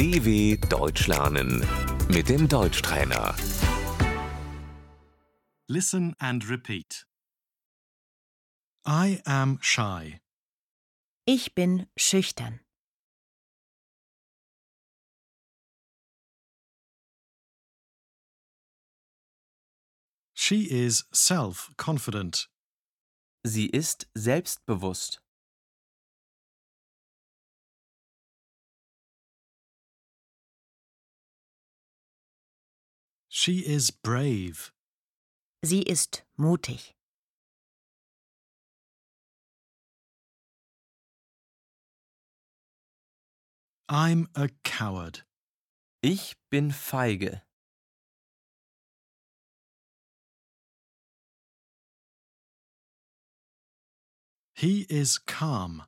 DW Deutsch lernen mit dem Deutschtrainer. Listen and repeat. I am shy. Ich bin schüchtern. She is self confident. Sie ist selbstbewusst. She is brave. Sie ist mutig. I'm a coward. Ich bin feige. He is calm.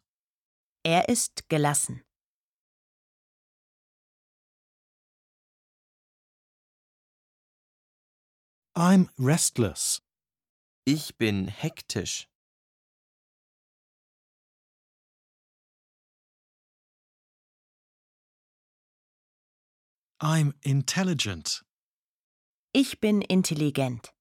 Er ist gelassen. I'm restless. Ich bin hektisch. I'm intelligent. Ich bin intelligent.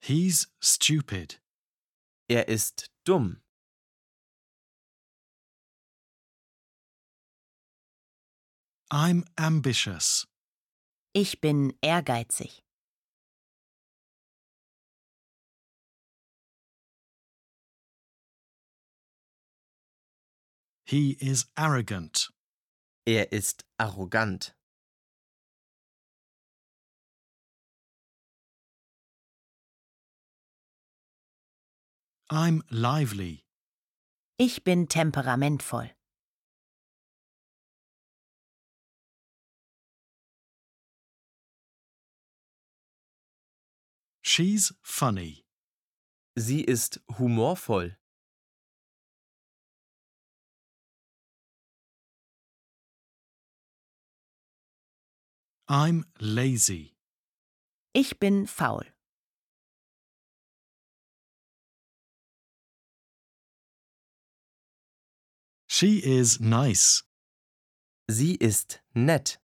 He's stupid. Er ist dumm. I'm ambitious. Ich bin ehrgeizig. He is arrogant. Er ist arrogant. I'm lively. Ich bin temperamentvoll. She's funny. Sie ist humorvoll. I'm lazy. Ich bin faul. She is nice. Sie ist nett.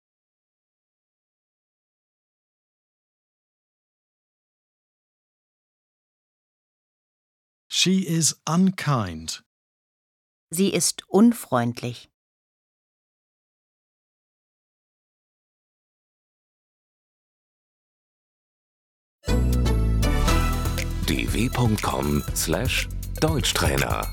She is unkind. Sie ist unfreundlich. dw.com/deutschtrainer